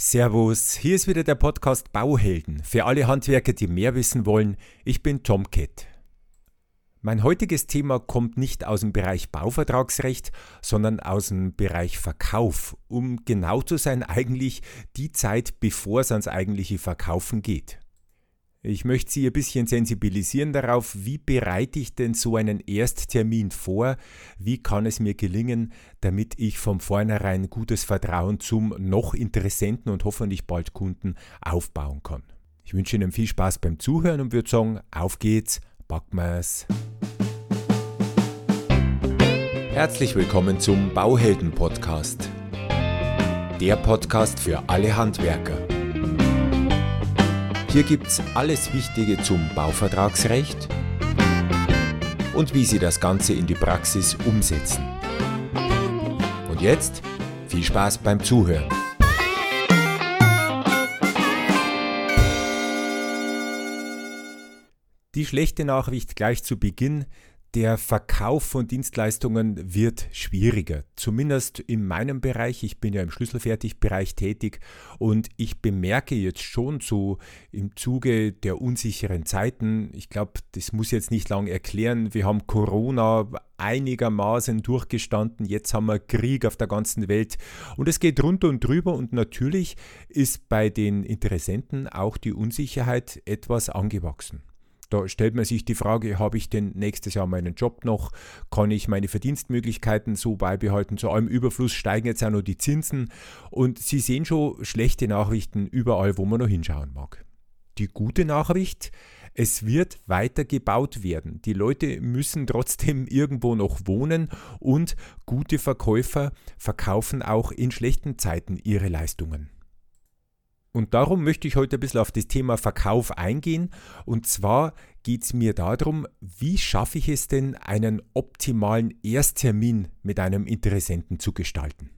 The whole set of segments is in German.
Servus, hier ist wieder der Podcast Bauhelden für alle Handwerker, die mehr wissen wollen. Ich bin Tom Kett. Mein heutiges Thema kommt nicht aus dem Bereich Bauvertragsrecht, sondern aus dem Bereich Verkauf, um genau zu sein eigentlich die Zeit, bevor es ans eigentliche Verkaufen geht. Ich möchte Sie ein bisschen sensibilisieren darauf, wie bereite ich denn so einen Ersttermin vor, wie kann es mir gelingen, damit ich von vornherein gutes Vertrauen zum noch Interessenten und hoffentlich bald Kunden aufbauen kann. Ich wünsche Ihnen viel Spaß beim Zuhören und würde sagen, auf geht's, packen wir's. Herzlich willkommen zum Bauhelden Podcast. Der Podcast für alle Handwerker hier gibt's alles Wichtige zum Bauvertragsrecht und wie Sie das Ganze in die Praxis umsetzen. Und jetzt viel Spaß beim Zuhören. Die schlechte Nachricht gleich zu Beginn, der Verkauf von Dienstleistungen wird schwieriger. Zumindest in meinem Bereich. Ich bin ja im Schlüsselfertigbereich tätig und ich bemerke jetzt schon so im Zuge der unsicheren Zeiten, ich glaube, das muss jetzt nicht lang erklären, wir haben Corona einigermaßen durchgestanden, jetzt haben wir Krieg auf der ganzen Welt und es geht runter und drüber und natürlich ist bei den Interessenten auch die Unsicherheit etwas angewachsen. Da stellt man sich die Frage, habe ich denn nächstes Jahr meinen Job noch? Kann ich meine Verdienstmöglichkeiten so beibehalten? Zu allem Überfluss steigen jetzt auch noch die Zinsen. Und Sie sehen schon schlechte Nachrichten überall, wo man noch hinschauen mag. Die gute Nachricht, es wird weiter gebaut werden. Die Leute müssen trotzdem irgendwo noch wohnen und gute Verkäufer verkaufen auch in schlechten Zeiten ihre Leistungen. Und darum möchte ich heute ein bisschen auf das Thema Verkauf eingehen. Und zwar geht es mir darum, wie schaffe ich es denn, einen optimalen Ersttermin mit einem Interessenten zu gestalten.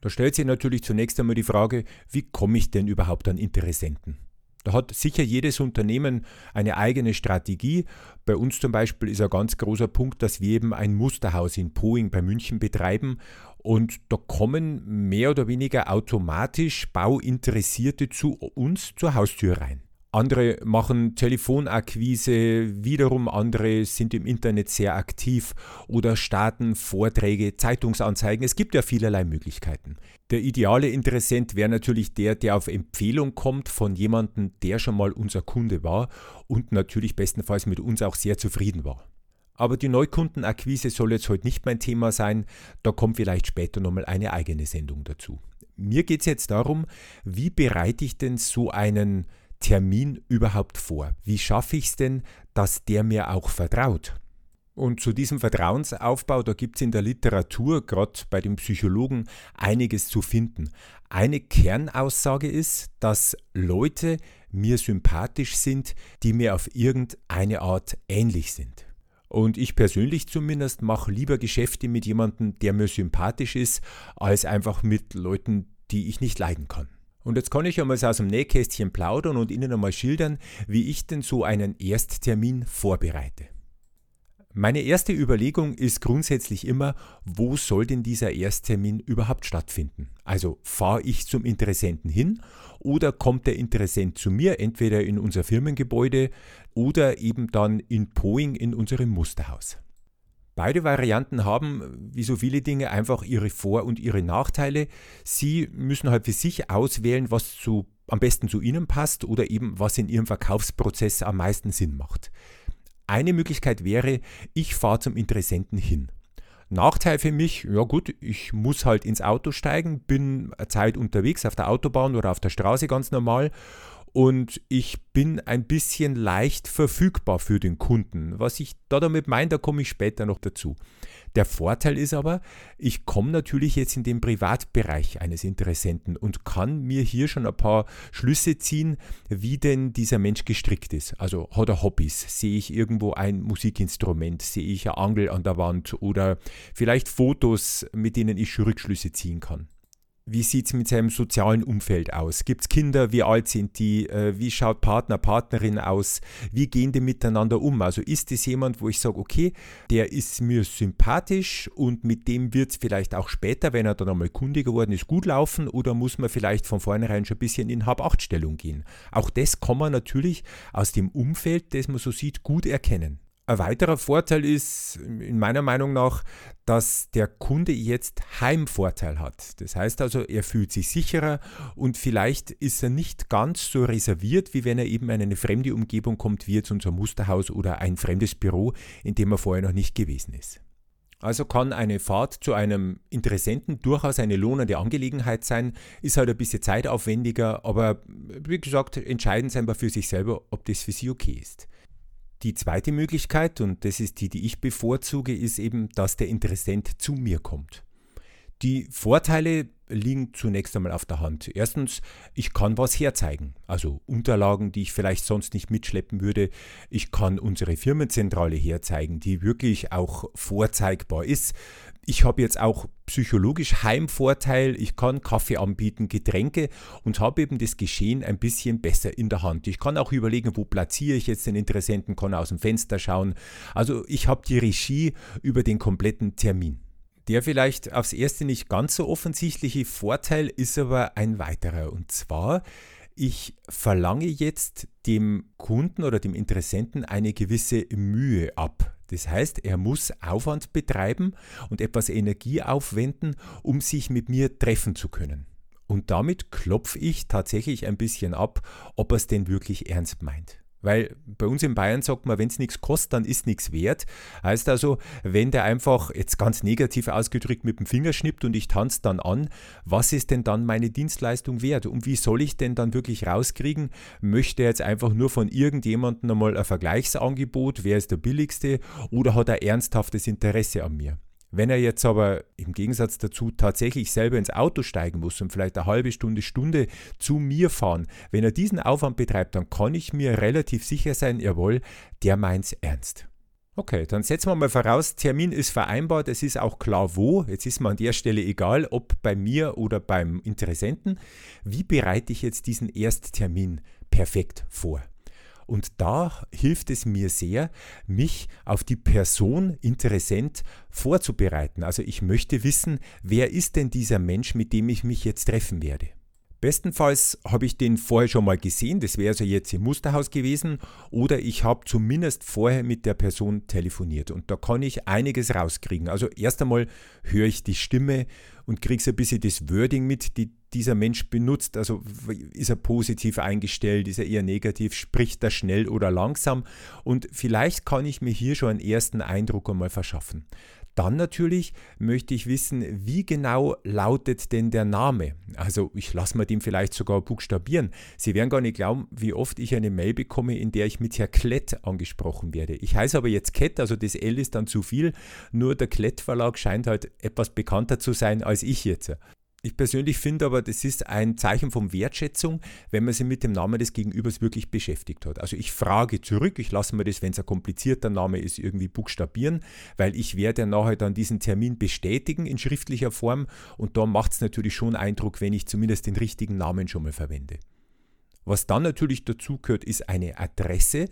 Da stellt sich natürlich zunächst einmal die Frage, wie komme ich denn überhaupt an Interessenten? Da hat sicher jedes Unternehmen eine eigene Strategie. Bei uns zum Beispiel ist ein ganz großer Punkt, dass wir eben ein Musterhaus in Poing bei München betreiben und da kommen mehr oder weniger automatisch Bauinteressierte zu uns zur Haustür rein. Andere machen Telefonakquise, wiederum andere sind im Internet sehr aktiv oder starten Vorträge, Zeitungsanzeigen. Es gibt ja vielerlei Möglichkeiten. Der ideale Interessent wäre natürlich der, der auf Empfehlung kommt von jemandem, der schon mal unser Kunde war und natürlich bestenfalls mit uns auch sehr zufrieden war. Aber die Neukundenakquise soll jetzt heute nicht mein Thema sein, da kommt vielleicht später nochmal eine eigene Sendung dazu. Mir geht es jetzt darum, wie bereite ich denn so einen Termin überhaupt vor? Wie schaffe ich es denn, dass der mir auch vertraut? Und zu diesem Vertrauensaufbau, da gibt es in der Literatur, gerade bei den Psychologen, einiges zu finden. Eine Kernaussage ist, dass Leute mir sympathisch sind, die mir auf irgendeine Art ähnlich sind. Und ich persönlich zumindest mache lieber Geschäfte mit jemandem, der mir sympathisch ist, als einfach mit Leuten, die ich nicht leiden kann. Und jetzt kann ich einmal aus dem Nähkästchen plaudern und Ihnen einmal schildern, wie ich denn so einen Ersttermin vorbereite. Meine erste Überlegung ist grundsätzlich immer, wo soll denn dieser Ersttermin überhaupt stattfinden? Also fahre ich zum Interessenten hin oder kommt der Interessent zu mir, entweder in unser Firmengebäude oder eben dann in Poing in unserem Musterhaus. Beide Varianten haben, wie so viele Dinge, einfach ihre Vor- und ihre Nachteile. Sie müssen halt für sich auswählen, was zu, am besten zu Ihnen passt oder eben was in Ihrem Verkaufsprozess am meisten Sinn macht. Eine Möglichkeit wäre, ich fahre zum Interessenten hin. Nachteil für mich, ja gut, ich muss halt ins Auto steigen, bin eine Zeit unterwegs auf der Autobahn oder auf der Straße ganz normal und ich bin ein bisschen leicht verfügbar für den Kunden. Was ich da damit meine, da komme ich später noch dazu. Der Vorteil ist aber, ich komme natürlich jetzt in den Privatbereich eines Interessenten und kann mir hier schon ein paar Schlüsse ziehen, wie denn dieser Mensch gestrickt ist. Also hat er Hobbys? Sehe ich irgendwo ein Musikinstrument? Sehe ich eine Angel an der Wand? Oder vielleicht Fotos, mit denen ich Rückschlüsse ziehen kann? Wie sieht es mit seinem sozialen Umfeld aus? Gibt es Kinder? Wie alt sind die? Äh, wie schaut Partner, Partnerin aus? Wie gehen die miteinander um? Also ist es jemand, wo ich sage, okay, der ist mir sympathisch und mit dem wird es vielleicht auch später, wenn er dann einmal Kunde geworden ist, gut laufen oder muss man vielleicht von vornherein schon ein bisschen in Hab-Acht-Stellung gehen? Auch das kann man natürlich aus dem Umfeld, das man so sieht, gut erkennen. Ein weiterer Vorteil ist in meiner Meinung nach, dass der Kunde jetzt Heimvorteil hat. Das heißt also, er fühlt sich sicherer und vielleicht ist er nicht ganz so reserviert, wie wenn er eben in eine fremde Umgebung kommt, wie jetzt unser Musterhaus oder ein fremdes Büro, in dem er vorher noch nicht gewesen ist. Also kann eine Fahrt zu einem Interessenten durchaus eine lohnende Angelegenheit sein, ist halt ein bisschen zeitaufwendiger, aber wie gesagt, entscheiden Sie einfach für sich selber, ob das für Sie okay ist. Die zweite Möglichkeit, und das ist die, die ich bevorzuge, ist eben, dass der Interessent zu mir kommt. Die Vorteile liegen zunächst einmal auf der Hand. Erstens, ich kann was herzeigen, also Unterlagen, die ich vielleicht sonst nicht mitschleppen würde. Ich kann unsere Firmenzentrale herzeigen, die wirklich auch vorzeigbar ist. Ich habe jetzt auch psychologisch Heimvorteil. Ich kann Kaffee anbieten, Getränke und habe eben das Geschehen ein bisschen besser in der Hand. Ich kann auch überlegen, wo platziere ich jetzt den Interessenten, kann aus dem Fenster schauen. Also ich habe die Regie über den kompletten Termin. Der vielleicht aufs erste nicht ganz so offensichtliche Vorteil ist aber ein weiterer. Und zwar, ich verlange jetzt dem Kunden oder dem Interessenten eine gewisse Mühe ab. Das heißt, er muss Aufwand betreiben und etwas Energie aufwenden, um sich mit mir treffen zu können. Und damit klopfe ich tatsächlich ein bisschen ab, ob er es denn wirklich ernst meint. Weil bei uns in Bayern sagt man, wenn es nichts kostet, dann ist nichts wert. Heißt also, wenn der einfach jetzt ganz negativ ausgedrückt mit dem Finger schnippt und ich tanze dann an, was ist denn dann meine Dienstleistung wert? Und wie soll ich denn dann wirklich rauskriegen? Möchte er jetzt einfach nur von irgendjemandem einmal ein Vergleichsangebot, wer ist der billigste oder hat er ernsthaftes Interesse an mir? Wenn er jetzt aber im Gegensatz dazu tatsächlich selber ins Auto steigen muss und vielleicht eine halbe Stunde, Stunde zu mir fahren, wenn er diesen Aufwand betreibt, dann kann ich mir relativ sicher sein, jawohl, der meint's ernst. Okay, dann setzen wir mal voraus, Termin ist vereinbart, es ist auch klar wo. Jetzt ist mir an der Stelle egal, ob bei mir oder beim Interessenten. Wie bereite ich jetzt diesen Ersttermin perfekt vor? Und da hilft es mir sehr, mich auf die Person Interessent vorzubereiten. Also ich möchte wissen, wer ist denn dieser Mensch, mit dem ich mich jetzt treffen werde. Bestenfalls habe ich den vorher schon mal gesehen, das wäre also jetzt im Musterhaus gewesen, oder ich habe zumindest vorher mit der Person telefoniert und da kann ich einiges rauskriegen. Also erst einmal höre ich die Stimme und kriege so ein bisschen das Wording mit, die dieser Mensch benutzt. Also ist er positiv eingestellt, ist er eher negativ, spricht er schnell oder langsam und vielleicht kann ich mir hier schon einen ersten Eindruck einmal verschaffen. Dann natürlich möchte ich wissen, wie genau lautet denn der Name? Also ich lasse mir den vielleicht sogar buchstabieren. Sie werden gar nicht glauben, wie oft ich eine Mail bekomme, in der ich mit Herr Klett angesprochen werde. Ich heiße aber jetzt Kett, also das L ist dann zu viel. Nur der Klett Verlag scheint halt etwas bekannter zu sein als ich jetzt. Ich persönlich finde aber, das ist ein Zeichen von Wertschätzung, wenn man sich mit dem Namen des Gegenübers wirklich beschäftigt hat. Also ich frage zurück, ich lasse mir das, wenn es ein komplizierter Name ist, irgendwie buchstabieren, weil ich werde nachher dann diesen Termin bestätigen in schriftlicher Form und da macht es natürlich schon Eindruck, wenn ich zumindest den richtigen Namen schon mal verwende. Was dann natürlich dazu gehört, ist eine Adresse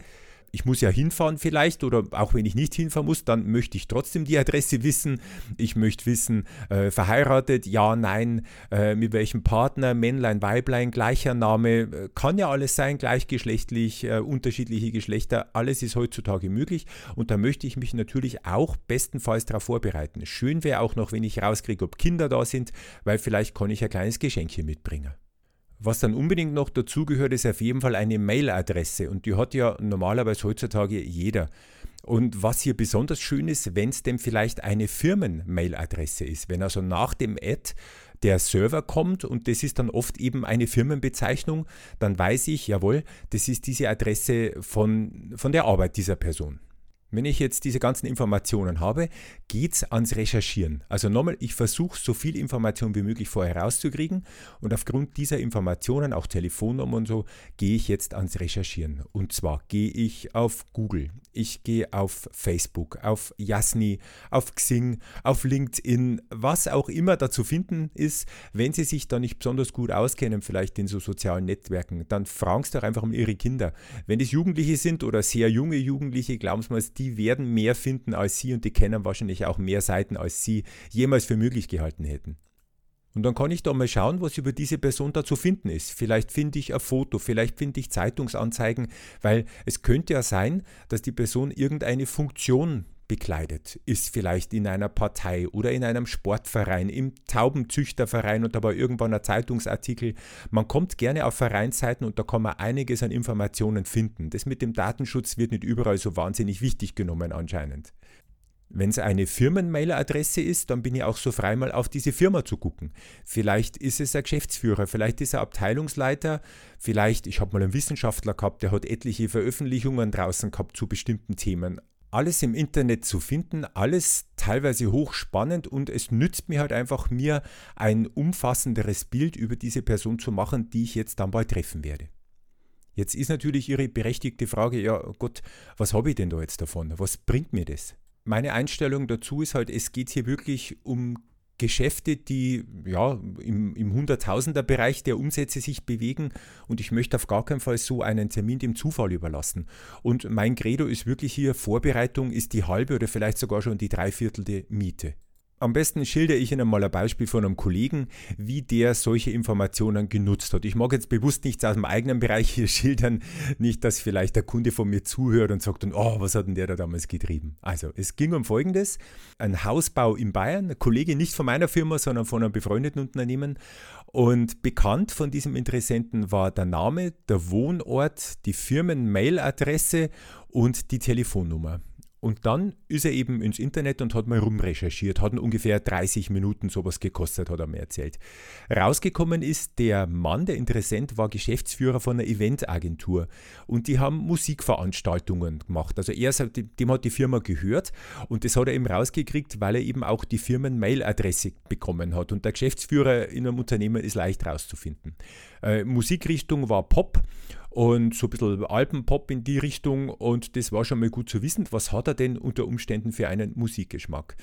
ich muss ja hinfahren vielleicht oder auch wenn ich nicht hinfahren muss, dann möchte ich trotzdem die Adresse wissen. Ich möchte wissen, äh, verheiratet, ja, nein, äh, mit welchem Partner, Männlein, Weiblein, gleicher Name, äh, kann ja alles sein, gleichgeschlechtlich, äh, unterschiedliche Geschlechter, alles ist heutzutage möglich und da möchte ich mich natürlich auch bestenfalls darauf vorbereiten. Schön wäre auch noch, wenn ich rauskriege, ob Kinder da sind, weil vielleicht kann ich ein kleines Geschenkchen mitbringen. Was dann unbedingt noch dazugehört, ist auf jeden Fall eine Mailadresse und die hat ja normalerweise heutzutage jeder. Und was hier besonders schön ist, wenn es denn vielleicht eine Firmen-Mailadresse ist, wenn also nach dem Ad der Server kommt und das ist dann oft eben eine Firmenbezeichnung, dann weiß ich, jawohl, das ist diese Adresse von, von der Arbeit dieser Person. Wenn ich jetzt diese ganzen Informationen habe, geht es ans Recherchieren. Also nochmal, ich versuche so viel Information wie möglich vorher rauszukriegen und aufgrund dieser Informationen, auch Telefonnummer und so, gehe ich jetzt ans Recherchieren. Und zwar gehe ich auf Google, ich gehe auf Facebook, auf Yasni, auf Xing, auf LinkedIn, was auch immer da zu finden ist. Wenn Sie sich da nicht besonders gut auskennen, vielleicht in so sozialen Netzwerken, dann fragen Sie doch einfach um Ihre Kinder. Wenn es Jugendliche sind oder sehr junge Jugendliche, glauben Sie mal, die werden mehr finden als Sie und die kennen wahrscheinlich auch mehr Seiten, als Sie jemals für möglich gehalten hätten. Und dann kann ich da mal schauen, was über diese Person da zu finden ist. Vielleicht finde ich ein Foto, vielleicht finde ich Zeitungsanzeigen, weil es könnte ja sein, dass die Person irgendeine Funktion bekleidet, ist vielleicht in einer Partei oder in einem Sportverein, im Taubenzüchterverein und dabei irgendwann ein Zeitungsartikel. Man kommt gerne auf Vereinsseiten und da kann man einiges an Informationen finden. Das mit dem Datenschutz wird nicht überall so wahnsinnig wichtig genommen anscheinend. Wenn es eine Firmenmailadresse ist, dann bin ich auch so frei, mal auf diese Firma zu gucken. Vielleicht ist es ein Geschäftsführer, vielleicht ist er Abteilungsleiter, vielleicht, ich habe mal einen Wissenschaftler gehabt, der hat etliche Veröffentlichungen draußen gehabt zu bestimmten Themen alles im Internet zu finden, alles teilweise hochspannend und es nützt mir halt einfach, mir ein umfassenderes Bild über diese Person zu machen, die ich jetzt dann bald treffen werde. Jetzt ist natürlich Ihre berechtigte Frage, ja Gott, was habe ich denn da jetzt davon? Was bringt mir das? Meine Einstellung dazu ist halt, es geht hier wirklich um Geschäfte, die ja im, im Hunderttausender-Bereich der Umsätze sich bewegen und ich möchte auf gar keinen Fall so einen Termin dem Zufall überlassen. Und mein Credo ist wirklich hier, Vorbereitung ist die halbe oder vielleicht sogar schon die dreiviertelte Miete. Am besten schilder ich Ihnen mal ein Beispiel von einem Kollegen, wie der solche Informationen genutzt hat. Ich mag jetzt bewusst nichts aus dem eigenen Bereich hier schildern, nicht, dass vielleicht der Kunde von mir zuhört und sagt, oh, was hat denn der da damals getrieben? Also, es ging um Folgendes. Ein Hausbau in Bayern, ein Kollege nicht von meiner Firma, sondern von einem befreundeten Unternehmen. Und bekannt von diesem Interessenten war der Name, der Wohnort, die Firmen-Mail-Adresse und die Telefonnummer. Und dann ist er eben ins Internet und hat mal rumrecherchiert, hat ungefähr 30 Minuten sowas gekostet, hat er mir erzählt. Rausgekommen ist, der Mann, der Interessent, war Geschäftsführer von einer Eventagentur und die haben Musikveranstaltungen gemacht. Also er, dem hat die Firma gehört und das hat er eben rausgekriegt, weil er eben auch die Firmen-Mail-Adresse bekommen hat. Und der Geschäftsführer in einem Unternehmen ist leicht rauszufinden. Äh, Musikrichtung war Pop und so ein bisschen Alpenpop in die Richtung und das war schon mal gut zu wissen, was hat er denn unter Umständen für einen Musikgeschmack.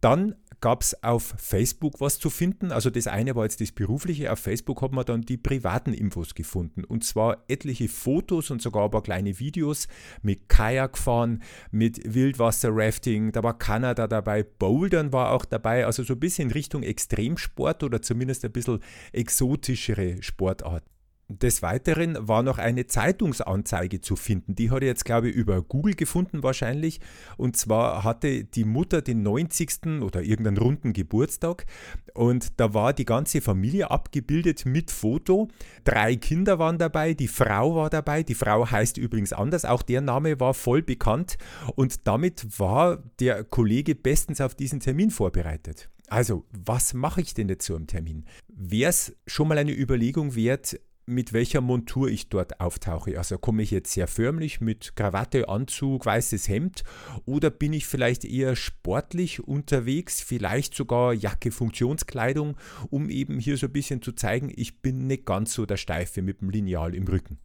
Dann gab es auf Facebook was zu finden. Also das eine war jetzt das berufliche. Auf Facebook hat man dann die privaten Infos gefunden. Und zwar etliche Fotos und sogar ein paar kleine Videos mit Kajakfahren, mit Wildwasser-Rafting. Da war Kanada dabei, Bouldern war auch dabei. Also so ein bisschen Richtung Extremsport oder zumindest ein bisschen exotischere Sportarten. Des Weiteren war noch eine Zeitungsanzeige zu finden. Die hat er jetzt, glaube ich, über Google gefunden wahrscheinlich. Und zwar hatte die Mutter den 90. oder irgendeinen runden Geburtstag. Und da war die ganze Familie abgebildet mit Foto. Drei Kinder waren dabei, die Frau war dabei. Die Frau heißt übrigens anders. Auch der Name war voll bekannt. Und damit war der Kollege bestens auf diesen Termin vorbereitet. Also, was mache ich denn jetzt so im Termin? Wäre es schon mal eine Überlegung wert, mit welcher Montur ich dort auftauche. Also komme ich jetzt sehr förmlich mit Krawatte, Anzug, weißes Hemd oder bin ich vielleicht eher sportlich unterwegs, vielleicht sogar Jacke, Funktionskleidung, um eben hier so ein bisschen zu zeigen, ich bin nicht ganz so der Steife mit dem Lineal im Rücken.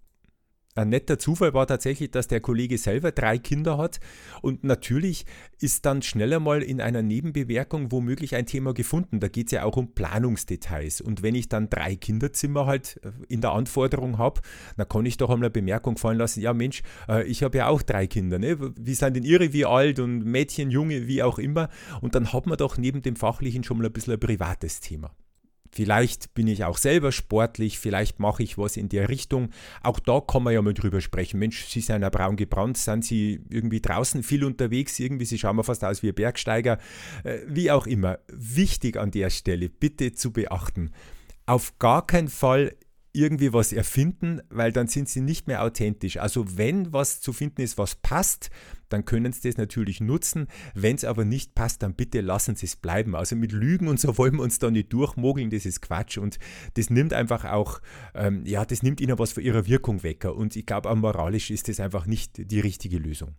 Ein netter Zufall war tatsächlich, dass der Kollege selber drei Kinder hat und natürlich ist dann schneller mal in einer Nebenbewerkung womöglich ein Thema gefunden. Da geht es ja auch um Planungsdetails und wenn ich dann drei Kinderzimmer halt äh, in der Anforderung habe, dann kann ich doch einmal eine Bemerkung fallen lassen, ja Mensch, äh, ich habe ja auch drei Kinder, ne? wie sind denn ihre, wie alt und Mädchen, Junge, wie auch immer und dann hat man doch neben dem Fachlichen schon mal ein bisschen ein privates Thema. Vielleicht bin ich auch selber sportlich, vielleicht mache ich was in der Richtung. Auch da kann man ja mal drüber sprechen. Mensch, Sie sind ja braun gebrannt, sind Sie irgendwie draußen viel unterwegs, irgendwie, Sie schauen mal fast aus wie ein Bergsteiger. Äh, wie auch immer. Wichtig an der Stelle, bitte zu beachten. Auf gar keinen Fall irgendwie was erfinden, weil dann sind sie nicht mehr authentisch. Also wenn was zu finden ist, was passt, dann können sie das natürlich nutzen. Wenn es aber nicht passt, dann bitte lassen sie es bleiben. Also mit Lügen und so wollen wir uns da nicht durchmogeln, das ist Quatsch und das nimmt einfach auch, ähm, ja, das nimmt ihnen was von ihrer Wirkung weg. Und ich glaube, auch moralisch ist das einfach nicht die richtige Lösung.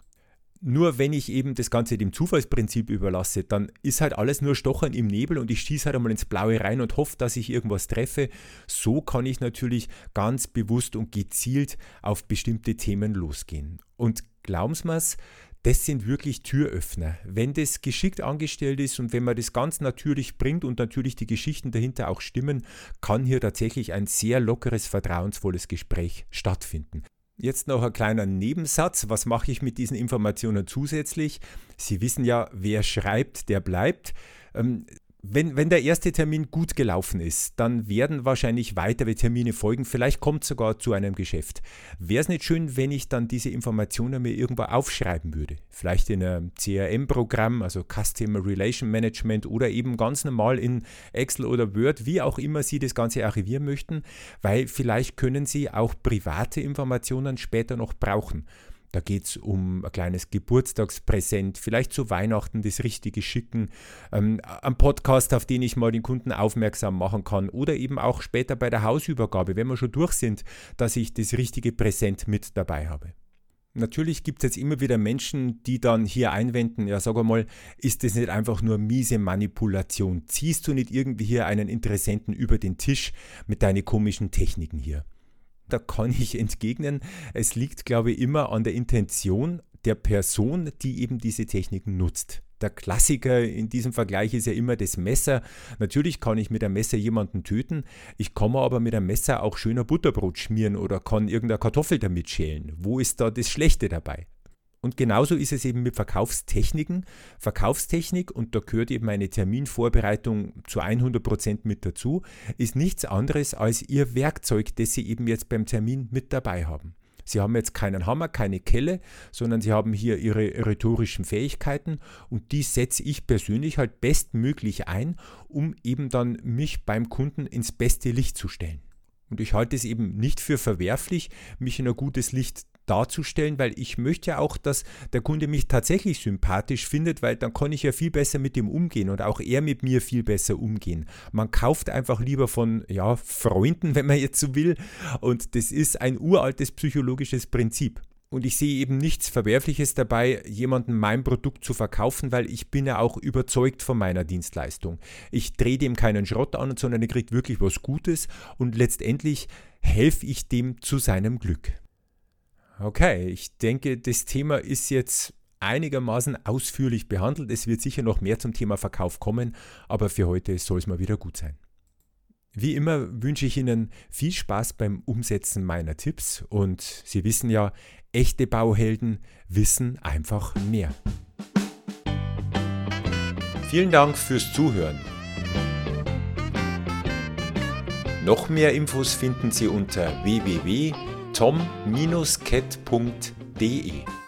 Nur wenn ich eben das Ganze dem Zufallsprinzip überlasse, dann ist halt alles nur Stochern im Nebel und ich schieße halt einmal ins Blaue rein und hoffe, dass ich irgendwas treffe. So kann ich natürlich ganz bewusst und gezielt auf bestimmte Themen losgehen. Und glauben Sie mir's, das sind wirklich Türöffner. Wenn das geschickt angestellt ist und wenn man das ganz natürlich bringt und natürlich die Geschichten dahinter auch stimmen, kann hier tatsächlich ein sehr lockeres, vertrauensvolles Gespräch stattfinden. Jetzt noch ein kleiner Nebensatz. Was mache ich mit diesen Informationen zusätzlich? Sie wissen ja, wer schreibt, der bleibt. Wenn, wenn der erste Termin gut gelaufen ist, dann werden wahrscheinlich weitere Termine folgen. Vielleicht kommt es sogar zu einem Geschäft. Wäre es nicht schön, wenn ich dann diese Informationen mir irgendwo aufschreiben würde? Vielleicht in einem CRM-Programm, also Customer Relation Management oder eben ganz normal in Excel oder Word, wie auch immer Sie das Ganze archivieren möchten, weil vielleicht können Sie auch private Informationen später noch brauchen. Da geht es um ein kleines Geburtstagspräsent, vielleicht zu Weihnachten das Richtige schicken, ähm, ein Podcast, auf den ich mal den Kunden aufmerksam machen kann oder eben auch später bei der Hausübergabe, wenn wir schon durch sind, dass ich das richtige Präsent mit dabei habe. Natürlich gibt es jetzt immer wieder Menschen, die dann hier einwenden, ja sag mal, ist das nicht einfach nur miese Manipulation? Ziehst du nicht irgendwie hier einen Interessenten über den Tisch mit deinen komischen Techniken hier? Da kann ich entgegnen, es liegt, glaube ich, immer an der Intention der Person, die eben diese Techniken nutzt. Der Klassiker in diesem Vergleich ist ja immer das Messer. Natürlich kann ich mit einem Messer jemanden töten, ich kann aber mit einem Messer auch schöner Butterbrot schmieren oder kann irgendeine Kartoffel damit schälen. Wo ist da das Schlechte dabei? Und genauso ist es eben mit Verkaufstechniken. Verkaufstechnik, und da gehört eben eine Terminvorbereitung zu 100% mit dazu, ist nichts anderes als Ihr Werkzeug, das Sie eben jetzt beim Termin mit dabei haben. Sie haben jetzt keinen Hammer, keine Kelle, sondern Sie haben hier Ihre rhetorischen Fähigkeiten und die setze ich persönlich halt bestmöglich ein, um eben dann mich beim Kunden ins beste Licht zu stellen. Und ich halte es eben nicht für verwerflich, mich in ein gutes Licht darzustellen, weil ich möchte ja auch, dass der Kunde mich tatsächlich sympathisch findet, weil dann kann ich ja viel besser mit ihm umgehen und auch er mit mir viel besser umgehen. Man kauft einfach lieber von ja, Freunden, wenn man jetzt so will, und das ist ein uraltes psychologisches Prinzip. Und ich sehe eben nichts Verwerfliches dabei, jemandem mein Produkt zu verkaufen, weil ich bin ja auch überzeugt von meiner Dienstleistung. Ich drehe dem keinen Schrott an, sondern er kriegt wirklich was Gutes und letztendlich helfe ich dem zu seinem Glück. Okay, ich denke, das Thema ist jetzt einigermaßen ausführlich behandelt. Es wird sicher noch mehr zum Thema Verkauf kommen, aber für heute soll es mal wieder gut sein. Wie immer wünsche ich Ihnen viel Spaß beim Umsetzen meiner Tipps und Sie wissen ja, echte Bauhelden wissen einfach mehr. Vielen Dank fürs Zuhören. Noch mehr Infos finden Sie unter www tom-cat.de